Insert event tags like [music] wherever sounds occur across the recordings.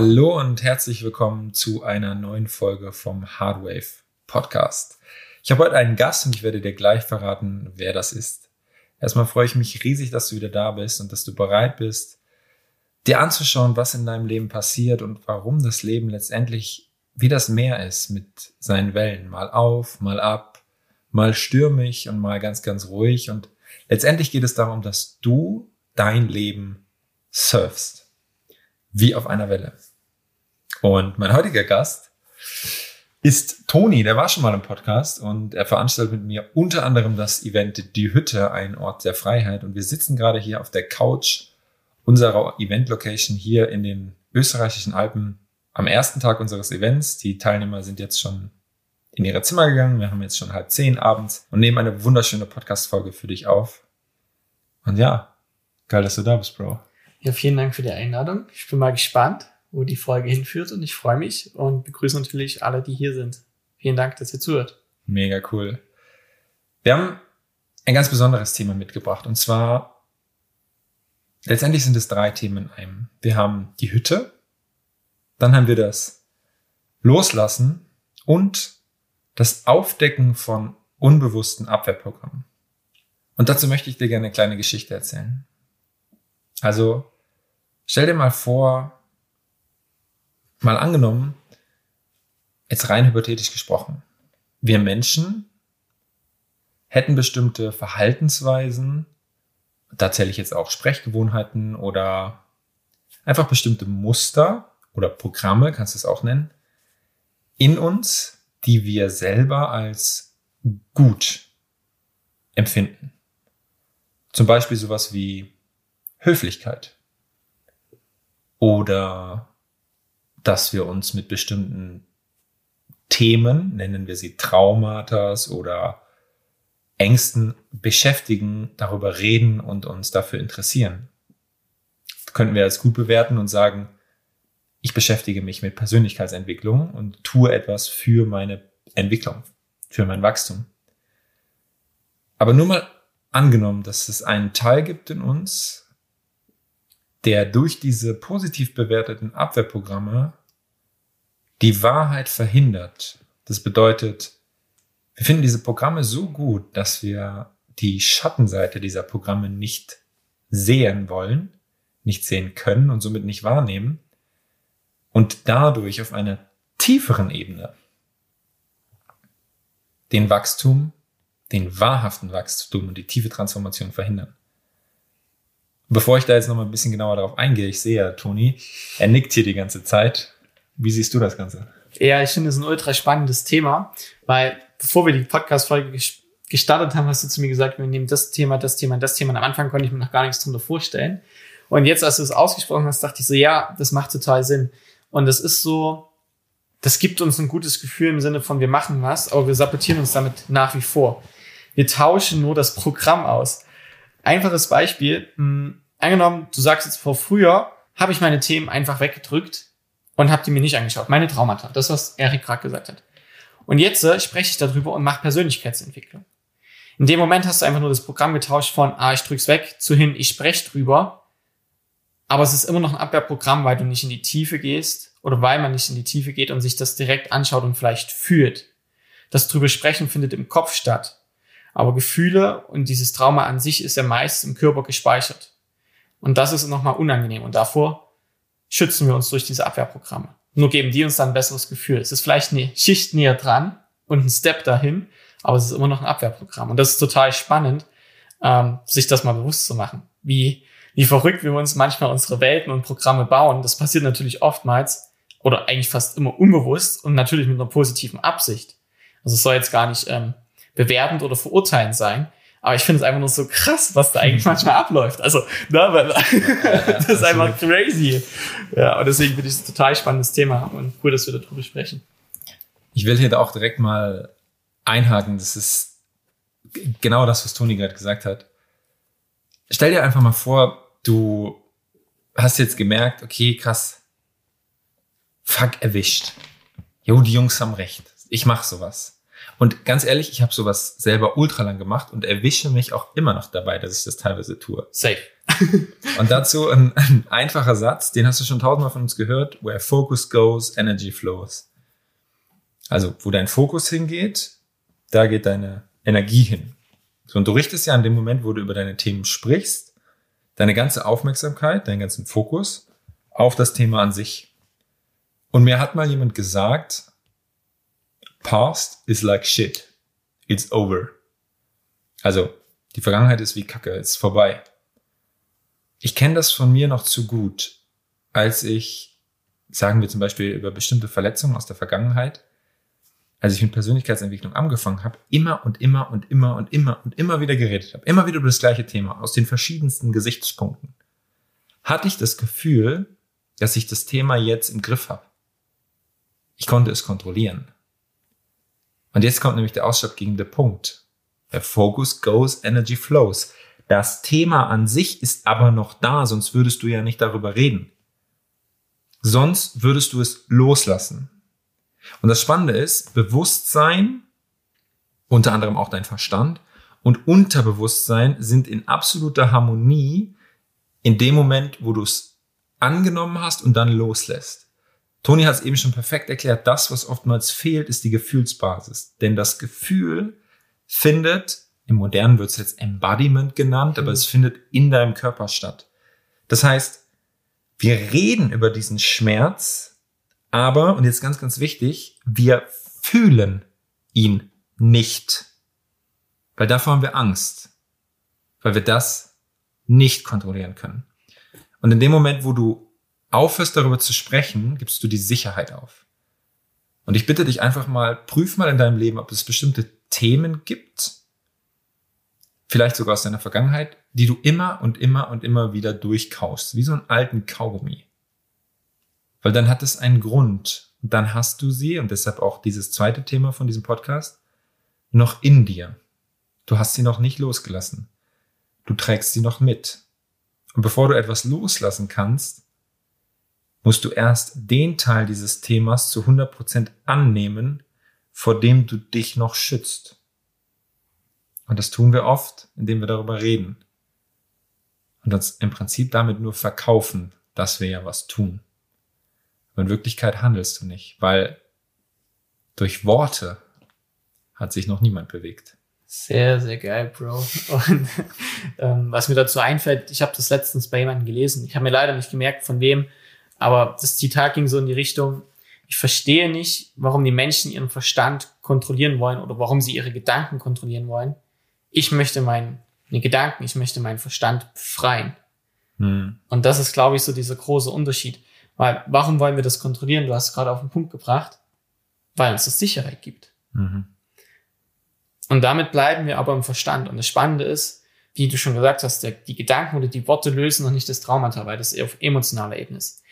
Hallo und herzlich willkommen zu einer neuen Folge vom Hardwave Podcast. Ich habe heute einen Gast und ich werde dir gleich verraten, wer das ist. Erstmal freue ich mich riesig, dass du wieder da bist und dass du bereit bist, dir anzuschauen, was in deinem Leben passiert und warum das Leben letztendlich wie das Meer ist mit seinen Wellen. Mal auf, mal ab, mal stürmig und mal ganz, ganz ruhig. Und letztendlich geht es darum, dass du dein Leben surfst wie auf einer Welle. Und mein heutiger Gast ist Toni, der war schon mal im Podcast und er veranstaltet mit mir unter anderem das Event Die Hütte, ein Ort der Freiheit. Und wir sitzen gerade hier auf der Couch unserer Event-Location hier in den österreichischen Alpen am ersten Tag unseres Events. Die Teilnehmer sind jetzt schon in ihre Zimmer gegangen. Wir haben jetzt schon halb zehn abends und nehmen eine wunderschöne Podcast-Folge für dich auf. Und ja, geil, dass du da bist, Bro. Ja, vielen Dank für die Einladung. Ich bin mal gespannt, wo die Folge hinführt und ich freue mich und begrüße natürlich alle, die hier sind. Vielen Dank, dass ihr zuhört. Mega cool. Wir haben ein ganz besonderes Thema mitgebracht und zwar letztendlich sind es drei Themen in einem. Wir haben die Hütte, dann haben wir das Loslassen und das Aufdecken von unbewussten Abwehrprogrammen. Und dazu möchte ich dir gerne eine kleine Geschichte erzählen. Also stell dir mal vor, mal angenommen, jetzt rein hypothetisch gesprochen, wir Menschen hätten bestimmte Verhaltensweisen, da zähle ich jetzt auch Sprechgewohnheiten oder einfach bestimmte Muster oder Programme, kannst du es auch nennen, in uns, die wir selber als gut empfinden. Zum Beispiel sowas wie Höflichkeit. Oder dass wir uns mit bestimmten Themen, nennen wir sie Traumatas oder Ängsten beschäftigen, darüber reden und uns dafür interessieren. Könnten wir als gut bewerten und sagen, ich beschäftige mich mit Persönlichkeitsentwicklung und tue etwas für meine Entwicklung, für mein Wachstum. Aber nur mal angenommen, dass es einen Teil gibt in uns, der durch diese positiv bewerteten Abwehrprogramme die Wahrheit verhindert. Das bedeutet, wir finden diese Programme so gut, dass wir die Schattenseite dieser Programme nicht sehen wollen, nicht sehen können und somit nicht wahrnehmen und dadurch auf einer tieferen Ebene den Wachstum, den wahrhaften Wachstum und die tiefe Transformation verhindern. Bevor ich da jetzt noch mal ein bisschen genauer darauf eingehe, ich sehe ja, Toni, er nickt hier die ganze Zeit. Wie siehst du das Ganze? Ja, ich finde es ein ultra spannendes Thema, weil bevor wir die Podcast-Folge gestartet haben, hast du zu mir gesagt, wir nehmen das Thema, das Thema, das Thema. Und am Anfang konnte ich mir noch gar nichts drunter vorstellen. Und jetzt, als du es ausgesprochen hast, dachte ich so, ja, das macht total Sinn. Und das ist so, das gibt uns ein gutes Gefühl im Sinne von, wir machen was, aber wir sabotieren uns damit nach wie vor. Wir tauschen nur das Programm aus. Einfaches Beispiel. Mh, hm, angenommen, du sagst jetzt vor früher, habe ich meine Themen einfach weggedrückt und habe die mir nicht angeschaut. Meine Traumata. Das, was Erik gerade gesagt hat. Und jetzt äh, spreche ich darüber und mache Persönlichkeitsentwicklung. In dem Moment hast du einfach nur das Programm getauscht von, ah, ich drück's weg, zu hin, ich spreche drüber. Aber es ist immer noch ein Abwehrprogramm, weil du nicht in die Tiefe gehst oder weil man nicht in die Tiefe geht und sich das direkt anschaut und vielleicht fühlt. Das drüber sprechen findet im Kopf statt. Aber Gefühle und dieses Trauma an sich ist ja meist im Körper gespeichert. Und das ist nochmal unangenehm. Und davor schützen wir uns durch diese Abwehrprogramme. Nur geben die uns dann ein besseres Gefühl. Es ist vielleicht eine Schicht näher dran und ein Step dahin, aber es ist immer noch ein Abwehrprogramm. Und das ist total spannend, ähm, sich das mal bewusst zu machen. Wie, wie verrückt wir uns manchmal unsere Welten und Programme bauen. Das passiert natürlich oftmals oder eigentlich fast immer unbewusst und natürlich mit einer positiven Absicht. Also es soll jetzt gar nicht ähm, bewertend oder verurteilend sein. Aber ich finde es einfach nur so krass, was da eigentlich manchmal abläuft. Also, ne, weil, [laughs] das ist einfach crazy. Ja, und deswegen finde ich es ein total spannendes Thema und cool, dass wir darüber sprechen. Ich will hier auch direkt mal einhaken. Das ist genau das, was Toni gerade gesagt hat. Stell dir einfach mal vor, du hast jetzt gemerkt, okay, krass, fuck, erwischt. Jo, die Jungs haben recht. Ich mach sowas. Und ganz ehrlich, ich habe sowas selber ultra lang gemacht und erwische mich auch immer noch dabei, dass ich das teilweise tue. Safe. [laughs] Und dazu ein, ein einfacher Satz, den hast du schon tausendmal von uns gehört. Where focus goes, energy flows. Also, wo dein Fokus hingeht, da geht deine Energie hin. So, und du richtest ja an dem Moment, wo du über deine Themen sprichst, deine ganze Aufmerksamkeit, deinen ganzen Fokus auf das Thema an sich. Und mir hat mal jemand gesagt, past is like shit. It's over. Also, die Vergangenheit ist wie Kacke, ist vorbei. Ich kenne das von mir noch zu gut, als ich, sagen wir zum Beispiel über bestimmte Verletzungen aus der Vergangenheit, als ich mit Persönlichkeitsentwicklung angefangen habe, immer und immer und immer und immer und immer wieder geredet habe, immer wieder über das gleiche Thema, aus den verschiedensten Gesichtspunkten, hatte ich das Gefühl, dass ich das Thema jetzt im Griff habe. Ich konnte es kontrollieren. Und jetzt kommt nämlich der ausschlaggebende Punkt. Der Focus goes, Energy flows. Das Thema an sich ist aber noch da, sonst würdest du ja nicht darüber reden. Sonst würdest du es loslassen. Und das Spannende ist, Bewusstsein, unter anderem auch dein Verstand und Unterbewusstsein sind in absoluter Harmonie in dem Moment, wo du es angenommen hast und dann loslässt. Toni hat es eben schon perfekt erklärt, das, was oftmals fehlt, ist die Gefühlsbasis. Denn das Gefühl findet, im Modernen wird es jetzt Embodiment genannt, aber mhm. es findet in deinem Körper statt. Das heißt, wir reden über diesen Schmerz, aber, und jetzt ganz, ganz wichtig, wir fühlen ihn nicht. Weil davor haben wir Angst. Weil wir das nicht kontrollieren können. Und in dem Moment, wo du aufhörst darüber zu sprechen, gibst du die Sicherheit auf. Und ich bitte dich einfach mal, prüf mal in deinem Leben, ob es bestimmte Themen gibt, vielleicht sogar aus deiner Vergangenheit, die du immer und immer und immer wieder durchkaust, wie so einen alten Kaugummi. Weil dann hat es einen Grund. Und dann hast du sie, und deshalb auch dieses zweite Thema von diesem Podcast, noch in dir. Du hast sie noch nicht losgelassen. Du trägst sie noch mit. Und bevor du etwas loslassen kannst, musst du erst den Teil dieses Themas zu 100% annehmen, vor dem du dich noch schützt. Und das tun wir oft, indem wir darüber reden. Und uns im Prinzip damit nur verkaufen, dass wir ja was tun. Aber in Wirklichkeit handelst du nicht, weil durch Worte hat sich noch niemand bewegt. Sehr, sehr geil, Bro. Und ähm, was mir dazu einfällt, ich habe das letztens bei jemandem gelesen. Ich habe mir leider nicht gemerkt, von wem, aber das Zitat ging so in die Richtung, ich verstehe nicht, warum die Menschen ihren Verstand kontrollieren wollen oder warum sie ihre Gedanken kontrollieren wollen. Ich möchte meinen Gedanken, ich möchte meinen Verstand befreien. Hm. Und das ist, glaube ich, so dieser große Unterschied. Weil, warum wollen wir das kontrollieren? Du hast es gerade auf den Punkt gebracht. Weil uns das Sicherheit gibt. Mhm. Und damit bleiben wir aber im Verstand. Und das Spannende ist, wie du schon gesagt hast, der, die Gedanken oder die Worte lösen noch nicht das Traumata, weil das eher auf emotionaler Ebene ist.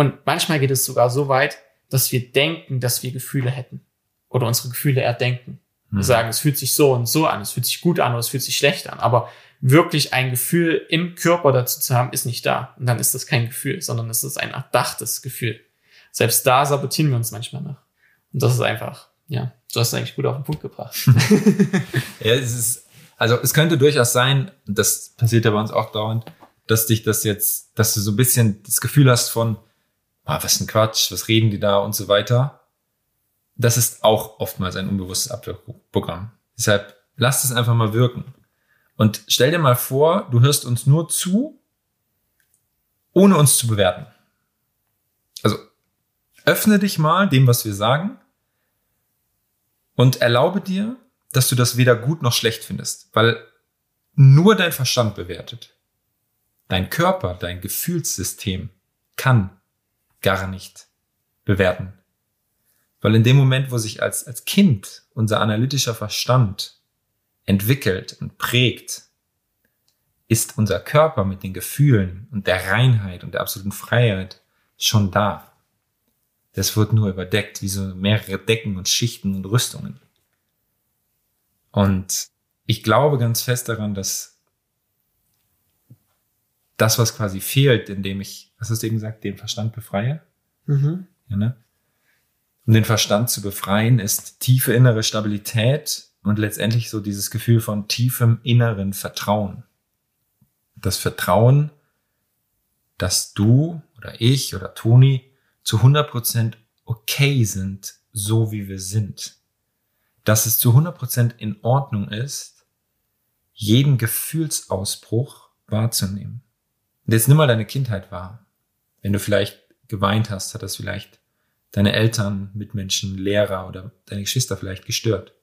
Und manchmal geht es sogar so weit, dass wir denken, dass wir Gefühle hätten. Oder unsere Gefühle erdenken. Wir mhm. sagen, es fühlt sich so und so an, es fühlt sich gut an oder es fühlt sich schlecht an. Aber wirklich ein Gefühl im Körper dazu zu haben, ist nicht da. Und dann ist das kein Gefühl, sondern es ist ein erdachtes Gefühl. Selbst da sabotieren wir uns manchmal noch. Und das ist einfach, ja, du hast es eigentlich gut auf den Punkt gebracht. [laughs] ja, es ist, also es könnte durchaus sein, das passiert ja bei uns auch dauernd, dass dich das jetzt, dass du so ein bisschen das Gefühl hast von, ah, was ein Quatsch, was reden die da und so weiter. Das ist auch oftmals ein unbewusstes Abwehrprogramm. Deshalb lasst es einfach mal wirken. Und stell dir mal vor, du hörst uns nur zu, ohne uns zu bewerten. Also öffne dich mal dem, was wir sagen und erlaube dir, dass du das weder gut noch schlecht findest, weil nur dein Verstand bewertet. Dein Körper, dein Gefühlssystem kann gar nicht bewerten. Weil in dem Moment, wo sich als, als Kind unser analytischer Verstand entwickelt und prägt, ist unser Körper mit den Gefühlen und der Reinheit und der absoluten Freiheit schon da. Das wird nur überdeckt, wie so mehrere Decken und Schichten und Rüstungen. Und ich glaube ganz fest daran, dass das, was quasi fehlt, indem ich, was hast du eben gesagt, den Verstand befreie? Mhm. Ja, ne? Um den Verstand zu befreien, ist tiefe innere Stabilität und letztendlich so dieses Gefühl von tiefem inneren Vertrauen. Das Vertrauen, dass du oder ich oder Toni zu 100% okay sind, so wie wir sind. Dass es zu 100% in Ordnung ist, jeden Gefühlsausbruch wahrzunehmen. Und jetzt nimm mal deine Kindheit wahr. Wenn du vielleicht geweint hast, hat das vielleicht deine Eltern, Mitmenschen, Lehrer oder deine Geschwister vielleicht gestört.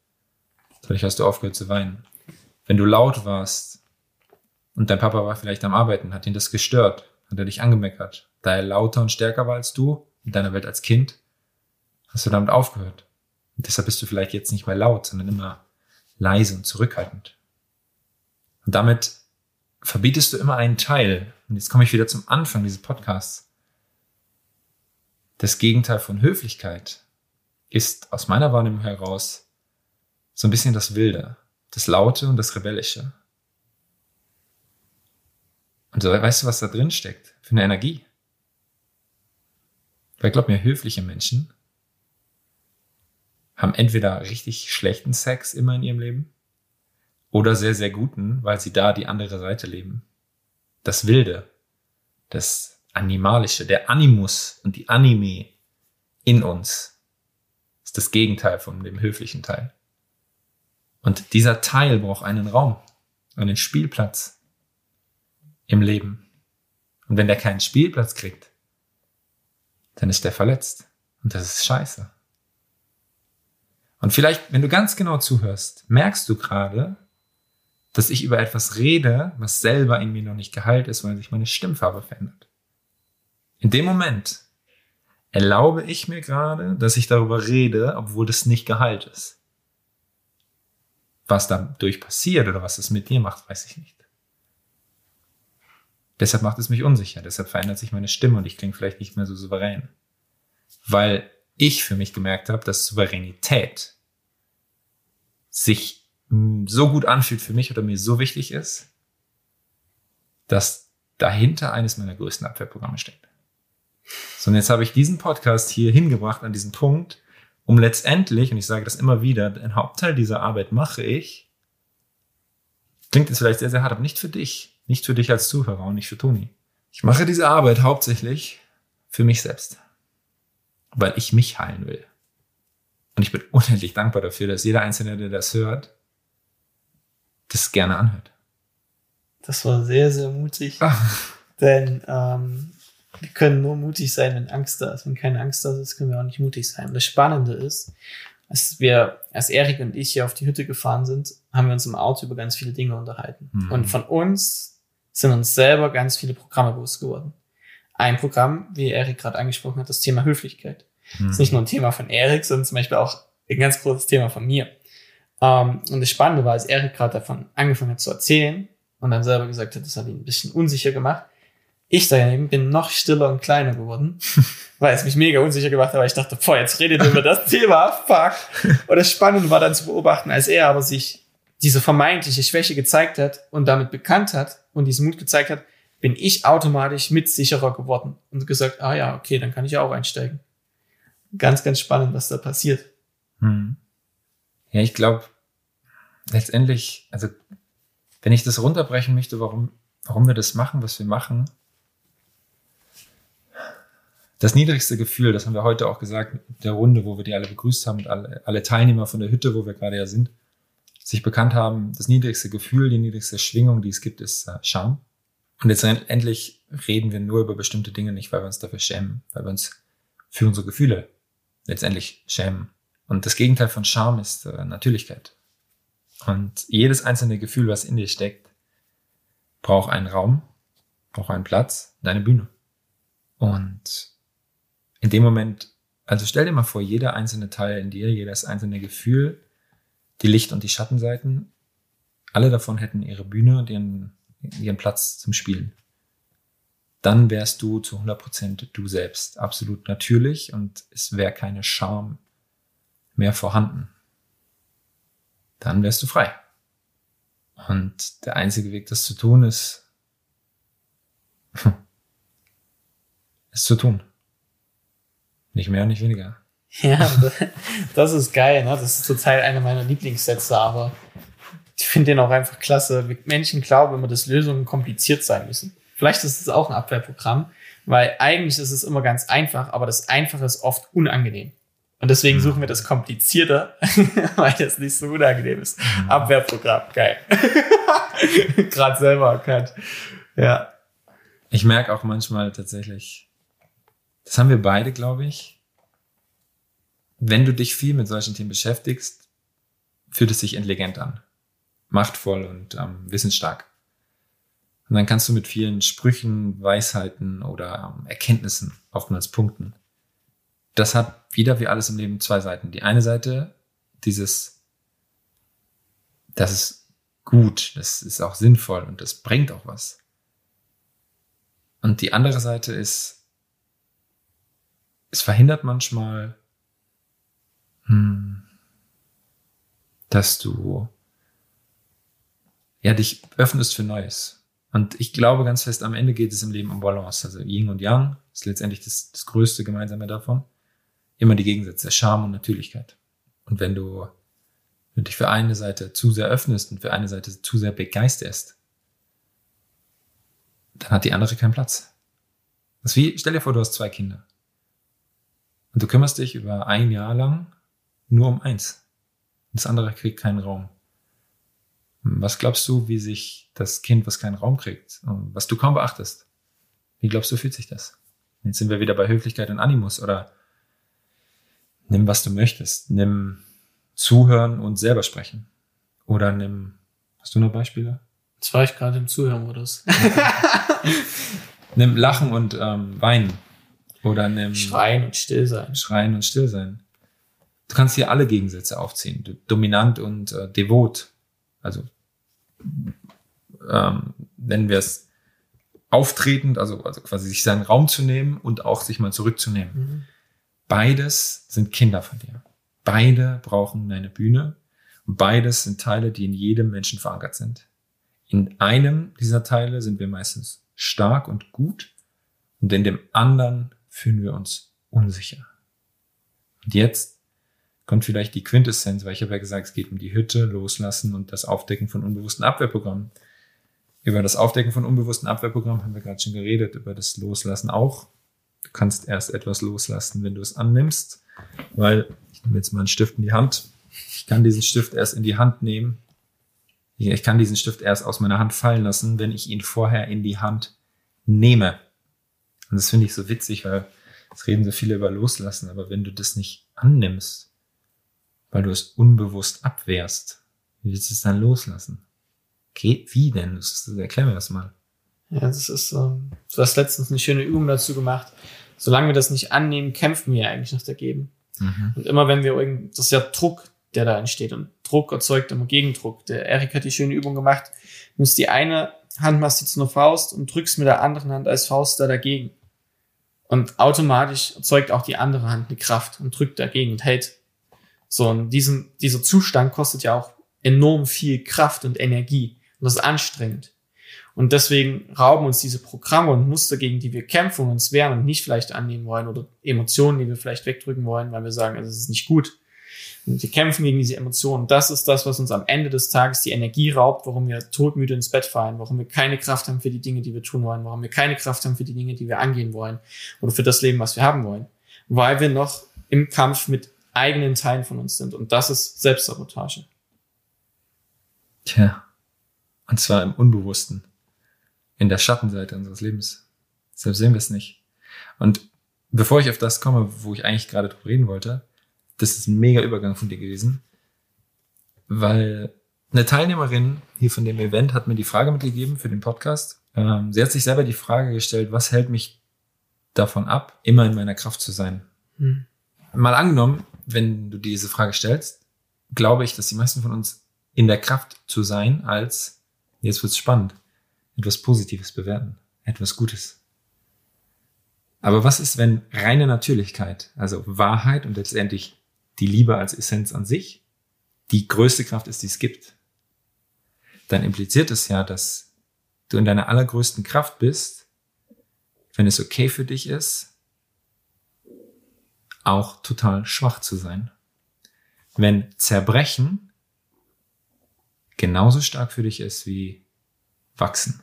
Vielleicht hast du aufgehört zu weinen. Wenn du laut warst und dein Papa war vielleicht am Arbeiten, hat ihn das gestört, hat er dich angemeckert. Da er lauter und stärker war als du in deiner Welt als Kind, hast du damit aufgehört. Und deshalb bist du vielleicht jetzt nicht mehr laut, sondern immer leise und zurückhaltend. Und damit verbietest du immer einen Teil. Und jetzt komme ich wieder zum Anfang dieses Podcasts. Das Gegenteil von Höflichkeit ist aus meiner Wahrnehmung heraus so ein bisschen das Wilde, das Laute und das Rebellische. Und so, weißt du, was da drin steckt? Für eine Energie. Weil glaub mir, höfliche Menschen haben entweder richtig schlechten Sex immer in ihrem Leben oder sehr, sehr guten, weil sie da die andere Seite leben. Das Wilde, das Animalische, der Animus und die Anime in uns ist das Gegenteil von dem höflichen Teil. Und dieser Teil braucht einen Raum, einen Spielplatz im Leben. Und wenn der keinen Spielplatz kriegt, dann ist der verletzt. Und das ist scheiße. Und vielleicht, wenn du ganz genau zuhörst, merkst du gerade, dass ich über etwas rede, was selber in mir noch nicht geheilt ist, weil sich meine Stimmfarbe verändert. In dem Moment erlaube ich mir gerade, dass ich darüber rede, obwohl das nicht geheilt ist. Was dadurch passiert oder was es mit dir macht, weiß ich nicht. Deshalb macht es mich unsicher, deshalb verändert sich meine Stimme und ich klinge vielleicht nicht mehr so souverän. Weil ich für mich gemerkt habe, dass Souveränität sich so gut anfühlt für mich oder mir so wichtig ist, dass dahinter eines meiner größten Abwehrprogramme steckt. So, und jetzt habe ich diesen Podcast hier hingebracht an diesen Punkt, um letztendlich, und ich sage das immer wieder, den Hauptteil dieser Arbeit mache ich, klingt jetzt vielleicht sehr, sehr hart, aber nicht für dich, nicht für dich als Zuhörer und nicht für Toni. Ich mache diese Arbeit hauptsächlich für mich selbst, weil ich mich heilen will. Und ich bin unendlich dankbar dafür, dass jeder Einzelne, der das hört, das gerne anhört. Das war sehr, sehr mutig. Ach. Denn ähm, wir können nur mutig sein, wenn Angst da ist. Wenn keine Angst da ist, können wir auch nicht mutig sein. Und das Spannende ist, als wir, als Erik und ich hier auf die Hütte gefahren sind, haben wir uns im Auto über ganz viele Dinge unterhalten. Mhm. Und von uns sind uns selber ganz viele Programme bewusst geworden. Ein Programm, wie Erik gerade angesprochen hat, das Thema Höflichkeit. Mhm. Das ist nicht nur ein Thema von Erik, sondern zum Beispiel auch ein ganz großes Thema von mir. Um, ähm, und das Spannende war, als Erik gerade davon angefangen hat zu erzählen und dann selber gesagt hat, das hat ihn ein bisschen unsicher gemacht. Ich daneben bin noch stiller und kleiner geworden, [laughs] weil es mich mega unsicher gemacht hat, weil ich dachte, boah, jetzt redet er über das Thema, fuck. [laughs] Und das Spannende war dann zu beobachten, als er aber sich diese vermeintliche Schwäche gezeigt hat und damit bekannt hat und diesen Mut gezeigt hat, bin ich automatisch mit sicherer geworden und gesagt, ah ja, okay, dann kann ich auch einsteigen. Ganz, ganz spannend, was da passiert. Hm. Ja, ich glaube, letztendlich, also wenn ich das runterbrechen möchte, warum, warum wir das machen, was wir machen, das niedrigste Gefühl, das haben wir heute auch gesagt, der Runde, wo wir die alle begrüßt haben und alle, alle Teilnehmer von der Hütte, wo wir gerade ja sind, sich bekannt haben, das niedrigste Gefühl, die niedrigste Schwingung, die es gibt, ist äh, Scham. Und jetzt endlich reden wir nur über bestimmte Dinge nicht, weil wir uns dafür schämen, weil wir uns für unsere Gefühle letztendlich schämen. Und das Gegenteil von Charme ist äh, Natürlichkeit. Und jedes einzelne Gefühl, was in dir steckt, braucht einen Raum, braucht einen Platz und eine Bühne. Und in dem Moment, also stell dir mal vor, jeder einzelne Teil in dir, jedes einzelne Gefühl, die Licht- und die Schattenseiten, alle davon hätten ihre Bühne und ihren, ihren Platz zum Spielen. Dann wärst du zu 100% du selbst, absolut natürlich und es wäre keine Scham mehr vorhanden. Dann wärst du frei. Und der einzige Weg, das zu tun, ist, [laughs] es zu tun. Nicht mehr, nicht weniger. Ja, [laughs] das ist geil, ne? Das ist zurzeit einer meiner Lieblingssätze, aber ich finde den auch einfach klasse. Menschen glauben immer, dass Lösungen kompliziert sein müssen. Vielleicht ist es auch ein Abwehrprogramm, weil eigentlich ist es immer ganz einfach, aber das Einfache ist oft unangenehm. Und deswegen suchen wir das Komplizierte, [laughs] weil das nicht so unangenehm ist. Mhm. Abwehrprogramm, geil. [laughs] Gerade selber erkannt. Ja. Ich merke auch manchmal tatsächlich, das haben wir beide, glaube ich. Wenn du dich viel mit solchen Themen beschäftigst, fühlt es sich intelligent an. Machtvoll und ähm, wissensstark. Und dann kannst du mit vielen Sprüchen, Weisheiten oder ähm, Erkenntnissen oftmals punkten. Das hat wieder wie alles im Leben zwei Seiten. Die eine Seite, dieses, das ist gut, das ist auch sinnvoll und das bringt auch was. Und die andere Seite ist, es verhindert manchmal, hm, dass du ja dich öffnest für Neues. Und ich glaube ganz fest, am Ende geht es im Leben um Balance. Also Yin und Yang ist letztendlich das, das größte Gemeinsame davon. Immer die Gegensätze, Charme und Natürlichkeit. Und wenn du, wenn du dich für eine Seite zu sehr öffnest und für eine Seite zu sehr begeisterst, dann hat die andere keinen Platz. Das wie, stell dir vor, du hast zwei Kinder. Und du kümmerst dich über ein Jahr lang nur um eins. Das andere kriegt keinen Raum. Was glaubst du, wie sich das Kind, was keinen Raum kriegt, was du kaum beachtest, wie glaubst du, fühlt sich das? Jetzt sind wir wieder bei Höflichkeit und Animus oder nimm, was du möchtest. Nimm Zuhören und selber sprechen. Oder nimm, hast du noch Beispiele? Jetzt war ich gerade im Zuhörmodus. [laughs] nimm Lachen und ähm, Weinen. Oder nimm Schreien und still sein. Schreien und still sein. Du kannst hier alle Gegensätze aufziehen. Dominant und äh, devot. Also ähm, nennen wir es auftretend, also, also quasi sich seinen Raum zu nehmen und auch sich mal zurückzunehmen. Mhm. Beides sind Kinder von dir. Beide brauchen eine Bühne und beides sind Teile, die in jedem Menschen verankert sind. In einem dieser Teile sind wir meistens stark und gut und in dem anderen fühlen wir uns unsicher. Und jetzt kommt vielleicht die Quintessenz, weil ich habe ja gesagt, es geht um die Hütte, Loslassen und das Aufdecken von unbewussten Abwehrprogrammen. Über das Aufdecken von unbewussten Abwehrprogrammen haben wir gerade schon geredet, über das Loslassen auch. Du kannst erst etwas loslassen, wenn du es annimmst, weil ich nehme jetzt mal einen Stift in die Hand. Ich kann diesen Stift erst in die Hand nehmen. Ich kann diesen Stift erst aus meiner Hand fallen lassen, wenn ich ihn vorher in die Hand nehme. Und das finde ich so witzig, weil es reden so viele über Loslassen, aber wenn du das nicht annimmst, weil du es unbewusst abwehrst, wie willst du es dann loslassen? Okay, wie denn? Das, erklär mir das mal. Ja, das ist, ähm, du hast letztens eine schöne Übung dazu gemacht. Solange wir das nicht annehmen, kämpfen wir eigentlich noch dagegen. Mhm. Und immer wenn wir irgendwie, das ist ja Druck, der da entsteht. Und Druck erzeugt immer Gegendruck. Der Erik hat die schöne Übung gemacht. Du musst die eine Hand machst du zu einer Faust und drückst mit der anderen Hand als Faust da dagegen. Und automatisch erzeugt auch die andere Hand eine Kraft und drückt dagegen und hält. So, und diesen, dieser Zustand kostet ja auch enorm viel Kraft und Energie. Und das ist anstrengend. Und deswegen rauben uns diese Programme und Muster, gegen die wir kämpfen und uns wehren und nicht vielleicht annehmen wollen oder Emotionen, die wir vielleicht wegdrücken wollen, weil wir sagen, es ist nicht gut. Und wir kämpfen gegen diese Emotionen. Das ist das, was uns am Ende des Tages die Energie raubt, warum wir todmüde ins Bett fallen, warum wir keine Kraft haben für die Dinge, die wir tun wollen, warum wir keine Kraft haben für die Dinge, die wir angehen wollen oder für das Leben, was wir haben wollen. Weil wir noch im Kampf mit eigenen Teilen von uns sind. Und das ist Selbstsabotage. Tja. Und zwar im Unbewussten in der Schattenseite unseres Lebens. Deshalb sehen wir es nicht. Und bevor ich auf das komme, wo ich eigentlich gerade drüber reden wollte, das ist ein mega Übergang von dir gewesen, weil eine Teilnehmerin hier von dem Event hat mir die Frage mitgegeben für den Podcast. Ähm, sie hat sich selber die Frage gestellt, was hält mich davon ab, immer in meiner Kraft zu sein? Hm. Mal angenommen, wenn du diese Frage stellst, glaube ich, dass die meisten von uns in der Kraft zu sein, als jetzt wird's spannend etwas Positives bewerten, etwas Gutes. Aber was ist, wenn reine Natürlichkeit, also Wahrheit und letztendlich die Liebe als Essenz an sich, die größte Kraft ist, die es gibt? Dann impliziert es ja, dass du in deiner allergrößten Kraft bist, wenn es okay für dich ist, auch total schwach zu sein. Wenn Zerbrechen genauso stark für dich ist wie wachsen.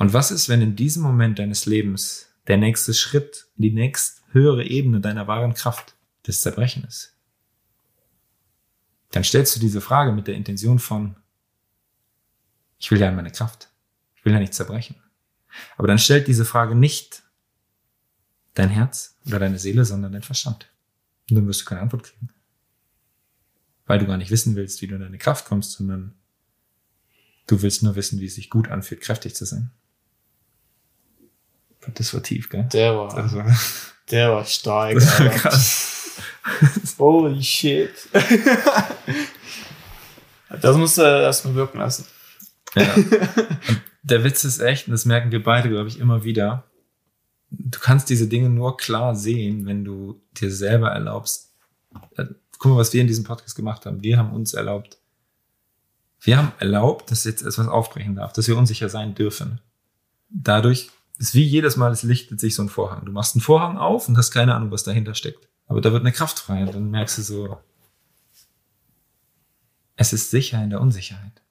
Und was ist, wenn in diesem Moment deines Lebens der nächste Schritt die nächst höhere Ebene deiner wahren Kraft das Zerbrechen ist? Dann stellst du diese Frage mit der Intention von, ich will ja meine Kraft. Ich will ja nicht zerbrechen. Aber dann stellt diese Frage nicht dein Herz oder deine Seele, sondern dein Verstand. Und dann wirst du keine Antwort kriegen. Weil du gar nicht wissen willst, wie du in deine Kraft kommst, sondern du willst nur wissen, wie es sich gut anfühlt, kräftig zu sein. Das war tief, gell? Der war, Das war, der war stark. [laughs] das war krass. Holy shit. das musst du erstmal wirken lassen. Ja. Der Witz ist echt, und das merken wir beide, glaube ich, immer wieder. Du kannst diese Dinge nur klar sehen, wenn du dir selber erlaubst. äh, Guck mal, was wir in diesem Podcast gemacht haben. Wir haben uns erlaubt, wir haben erlaubt, dass jetzt etwas aufbrechen darf, dass wir unsicher sein dürfen. Dadurch ist wie jedes Mal, es lichtet sich so ein Vorhang. Du machst einen Vorhang auf und hast keine Ahnung, was dahinter steckt. Aber da wird eine Kraft frei und dann merkst du so, es ist sicher in der Unsicherheit.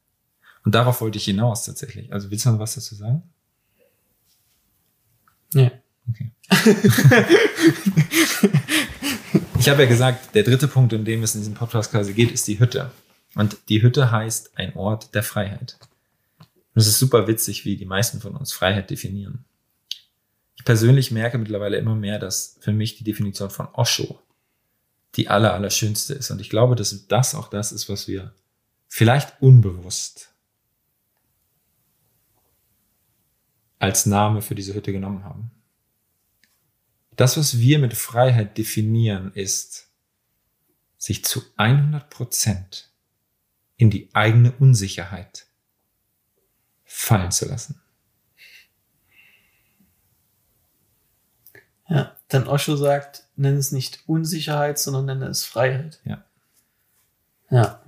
Und darauf wollte ich hinaus tatsächlich. Also willst du noch was dazu sagen? Ja. Okay. ich habe ja gesagt, der dritte Punkt, um den es in diesem Podcast quasi geht, ist die Hütte. Und die Hütte heißt ein Ort der Freiheit. Und es ist super witzig, wie die meisten von uns Freiheit definieren. Ich persönlich merke mittlerweile immer mehr, dass für mich die Definition von Osho die aller, aller schönste ist. Und ich glaube, dass das auch das ist, was wir vielleicht unbewusst als Name für diese Hütte genommen haben. Das, was wir mit Freiheit definieren, ist, sich zu 100 Prozent in die eigene Unsicherheit fallen zu lassen. Ja. Dann Osho sagt, nenn es nicht Unsicherheit, sondern nenne es Freiheit. Ja. Ja.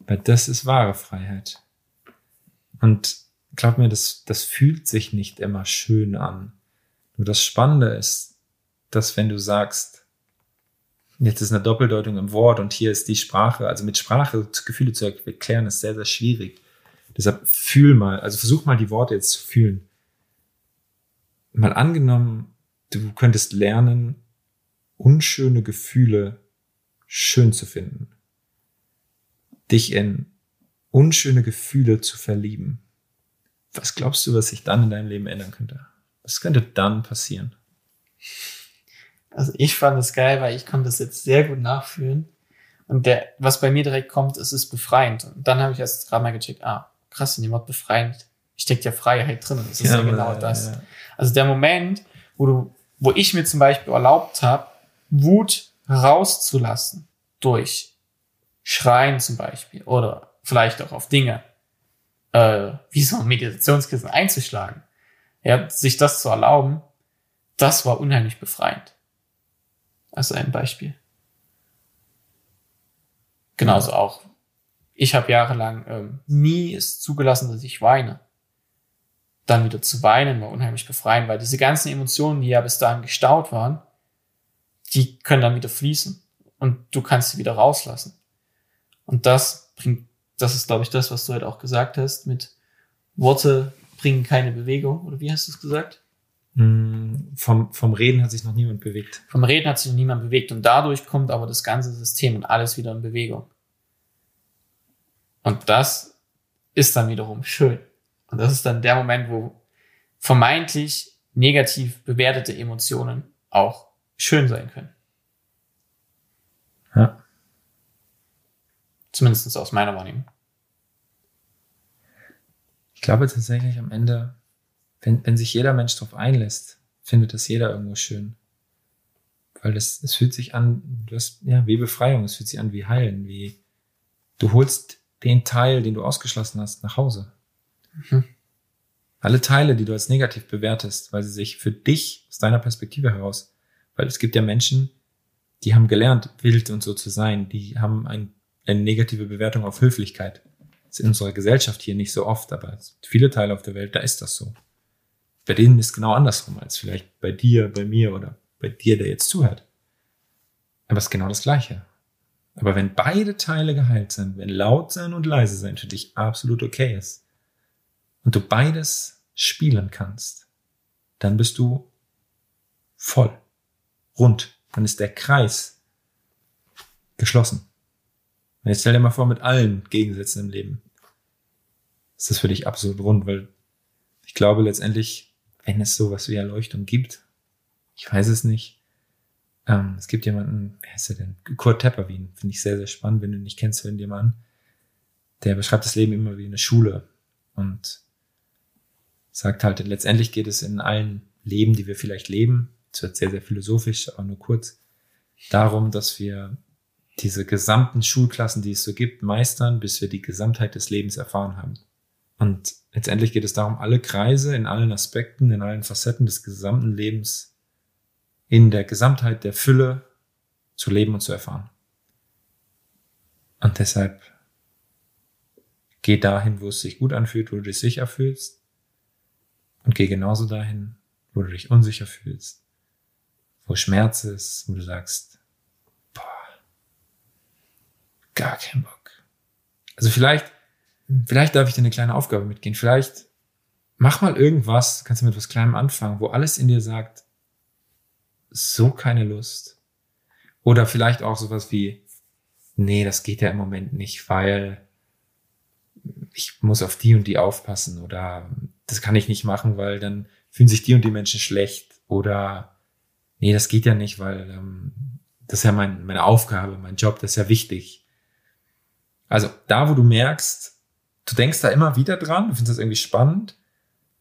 Weil das ist wahre Freiheit. Und glaub mir, das, das fühlt sich nicht immer schön an. Nur das Spannende ist, dass wenn du sagst, jetzt ist eine Doppeldeutung im Wort und hier ist die Sprache, also mit Sprache Gefühle zu erklären, ist sehr, sehr schwierig. Deshalb fühl mal, also versuch mal die Worte jetzt zu fühlen. Mal angenommen, du könntest lernen, unschöne Gefühle schön zu finden. Dich in unschöne Gefühle zu verlieben. Was glaubst du, was sich dann in deinem Leben ändern könnte? Was könnte dann passieren? Also ich fand es geil, weil ich konnte das jetzt sehr gut nachfühlen. Und der, was bei mir direkt kommt, ist es befreiend. Und dann habe ich erst gerade mal gecheckt, ah, krass, in dem Wort befreiend steckt ja Freiheit drin. Das ist ja, genau ja, das. ja. Also der Moment, wo du, wo ich mir zum Beispiel erlaubt habe, Wut rauszulassen durch Schreien zum Beispiel oder vielleicht auch auf Dinge, äh, wie so ein Meditationskissen einzuschlagen. Ja, sich das zu erlauben, das war unheimlich befreiend. Also ein Beispiel. Genauso auch. Ich habe jahrelang ähm, nie es zugelassen, dass ich weine. Dann wieder zu weinen war unheimlich befreiend, weil diese ganzen Emotionen, die ja bis dahin gestaut waren, die können dann wieder fließen und du kannst sie wieder rauslassen. Und das bringt, das ist glaube ich das, was du halt auch gesagt hast, mit Worte bringen keine Bewegung, oder wie hast du es gesagt? Mm, Vom, vom Reden hat sich noch niemand bewegt. Vom Reden hat sich noch niemand bewegt und dadurch kommt aber das ganze System und alles wieder in Bewegung. Und das ist dann wiederum schön. Und das ist dann der Moment, wo vermeintlich negativ bewertete Emotionen auch schön sein können. Ja. Zumindest aus meiner Wahrnehmung. Ich glaube tatsächlich am Ende, wenn, wenn sich jeder Mensch darauf einlässt, findet das jeder irgendwo schön. Weil das, es fühlt sich an, du hast, ja, wie Befreiung, es fühlt sich an wie Heilen, wie du holst den Teil, den du ausgeschlossen hast, nach Hause. Mhm. Alle Teile, die du als negativ bewertest, weil sie sich für dich aus deiner Perspektive heraus, weil es gibt ja Menschen, die haben gelernt, wild und so zu sein, die haben ein, eine negative Bewertung auf Höflichkeit. Das ist in unserer Gesellschaft hier nicht so oft, aber viele Teile auf der Welt, da ist das so. Bei denen ist genau andersrum als vielleicht bei dir, bei mir oder bei dir, der jetzt zuhört. Aber es ist genau das Gleiche. Aber wenn beide Teile geheilt sind, wenn laut sein und leise sein für dich absolut okay ist und du beides spielen kannst, dann bist du voll, rund. Dann ist der Kreis geschlossen. Und jetzt stell dir mal vor, mit allen Gegensätzen im Leben ist das für dich absolut rund, weil ich glaube letztendlich, wenn es sowas wie Erleuchtung gibt, ich weiß es nicht, ähm, es gibt jemanden, wer ist er denn? Kurt Tepperwien, finde ich sehr, sehr spannend, wenn du ihn nicht kennst, wenn dir mal an. Der beschreibt das Leben immer wie eine Schule und sagt halt, letztendlich geht es in allen Leben, die wir vielleicht leben, es wird sehr, sehr philosophisch, aber nur kurz, darum, dass wir diese gesamten Schulklassen, die es so gibt, meistern, bis wir die Gesamtheit des Lebens erfahren haben. Und letztendlich geht es darum, alle Kreise in allen Aspekten, in allen Facetten des gesamten Lebens in der Gesamtheit der Fülle zu leben und zu erfahren. Und deshalb geh dahin, wo es sich gut anfühlt, wo du dich sicher fühlst. Und geh genauso dahin, wo du dich unsicher fühlst, wo Schmerz ist, wo du sagst, boah, gar keinen Bock. Also vielleicht, vielleicht darf ich dir eine kleine Aufgabe mitgehen. Vielleicht mach mal irgendwas, kannst du mit etwas Kleinem anfangen, wo alles in dir sagt, so keine Lust. Oder vielleicht auch sowas wie, nee, das geht ja im Moment nicht, weil ich muss auf die und die aufpassen oder das kann ich nicht machen, weil dann fühlen sich die und die Menschen schlecht oder nee, das geht ja nicht, weil ähm, das ist ja mein, meine Aufgabe, mein Job, das ist ja wichtig. Also da, wo du merkst, du denkst da immer wieder dran, du findest das irgendwie spannend,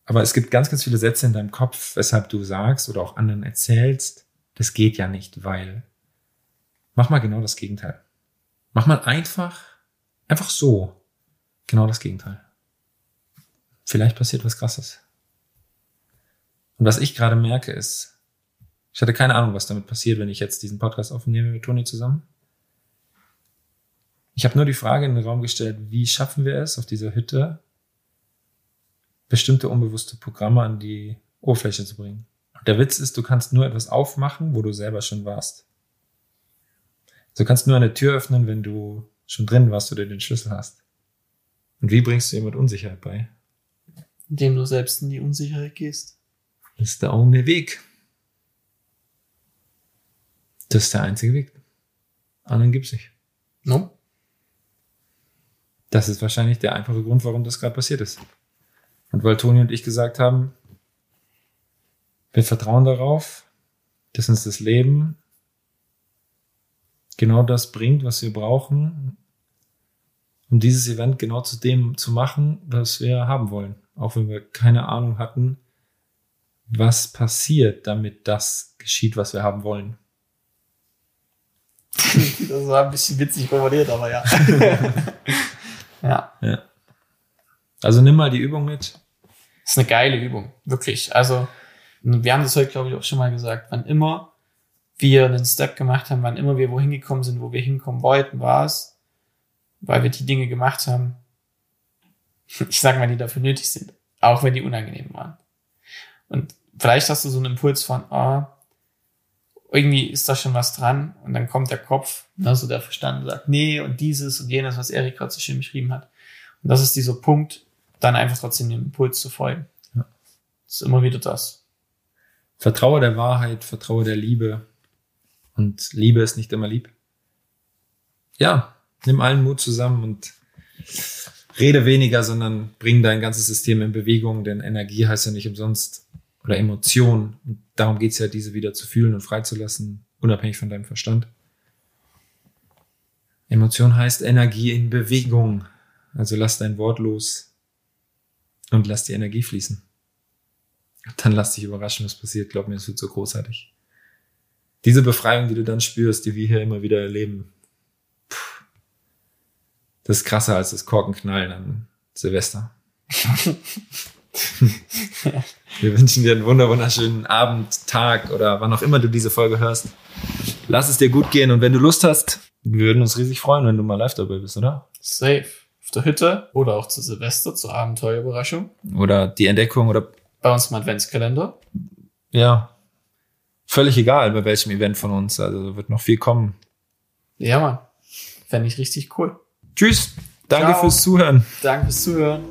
aber es gibt ganz, ganz viele Sätze in deinem Kopf, weshalb du sagst oder auch anderen erzählst, das geht ja nicht, weil mach mal genau das Gegenteil. Mach mal einfach, einfach so genau das Gegenteil. Vielleicht passiert was Krasses. Und was ich gerade merke ist, ich hatte keine Ahnung, was damit passiert, wenn ich jetzt diesen Podcast aufnehme mit Toni zusammen. Ich habe nur die Frage in den Raum gestellt, wie schaffen wir es auf dieser Hütte, bestimmte unbewusste Programme an die Oberfläche zu bringen. Der Witz ist, du kannst nur etwas aufmachen, wo du selber schon warst. Du kannst nur eine Tür öffnen, wenn du schon drin warst oder den Schlüssel hast. Und wie bringst du jemand Unsicherheit bei? Indem du selbst in die Unsicherheit gehst. Das ist der only Weg. Das ist der einzige Weg. Anderen gibt's nicht. No? Das ist wahrscheinlich der einfache Grund, warum das gerade passiert ist. Und weil Toni und ich gesagt haben, wir vertrauen darauf, dass uns das Leben genau das bringt, was wir brauchen, um dieses Event genau zu dem zu machen, was wir haben wollen. Auch wenn wir keine Ahnung hatten, was passiert, damit das geschieht, was wir haben wollen. [laughs] Das war ein bisschen witzig formuliert, aber ja. [laughs] ja. ja. Also nimm mal die Übung mit. Das ist eine geile Übung, wirklich. Also wir haben das heute, glaube ich, auch schon mal gesagt. Wann immer wir einen Step gemacht haben, wann immer wir wohin gekommen sind, wo wir hinkommen wollten, war es, weil wir die Dinge gemacht haben, ich sage mal, die dafür nötig sind, auch wenn die unangenehm waren. Und vielleicht hast du so einen Impuls von, ah, irgendwie ist da schon was dran und dann kommt der Kopf, also der Verstand sagt, nee, und dieses und jenes, was Erik gerade so schön beschrieben hat. Und das ist dieser Punkt, dann einfach trotzdem dem Impuls zu folgen. Ja. Das ist immer wieder das. Vertraue der Wahrheit, vertraue der Liebe. Und Liebe ist nicht immer lieb. Ja, nimm allen Mut zusammen und rede weniger, sondern bring dein ganzes System in Bewegung, denn Energie heißt ja nicht umsonst oder Emotion. Und darum geht's ja, diese wieder zu fühlen und freizulassen, unabhängig von deinem Verstand. Emotion heißt Energie in Bewegung. Also lass dein Wort los und lass die Energie fließen. Dann lass dich überraschen, was passiert. Glaub mir, es wird so großartig. Diese Befreiung, die du dann spürst, die wir hier immer wieder erleben, das ist krasser als das Korkenknallen an Silvester. [laughs] wir wünschen dir einen wunderschönen Abend, Tag oder wann auch immer du diese Folge hörst. Lass es dir gut gehen und wenn du Lust hast, wir würden uns riesig freuen, wenn du mal live dabei bist, oder? Safe. Auf der Hütte oder auch zu Silvester, zur Abenteuerüberraschung. Oder die Entdeckung oder bei uns im Adventskalender. Ja. Völlig egal, bei welchem Event von uns. Also wird noch viel kommen. Ja, Mann. Fände ich richtig cool. Tschüss. Danke Ciao. fürs Zuhören. Danke fürs Zuhören.